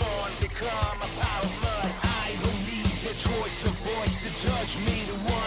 torn become a pile of mud. I don't need the choice of voice to judge me. The one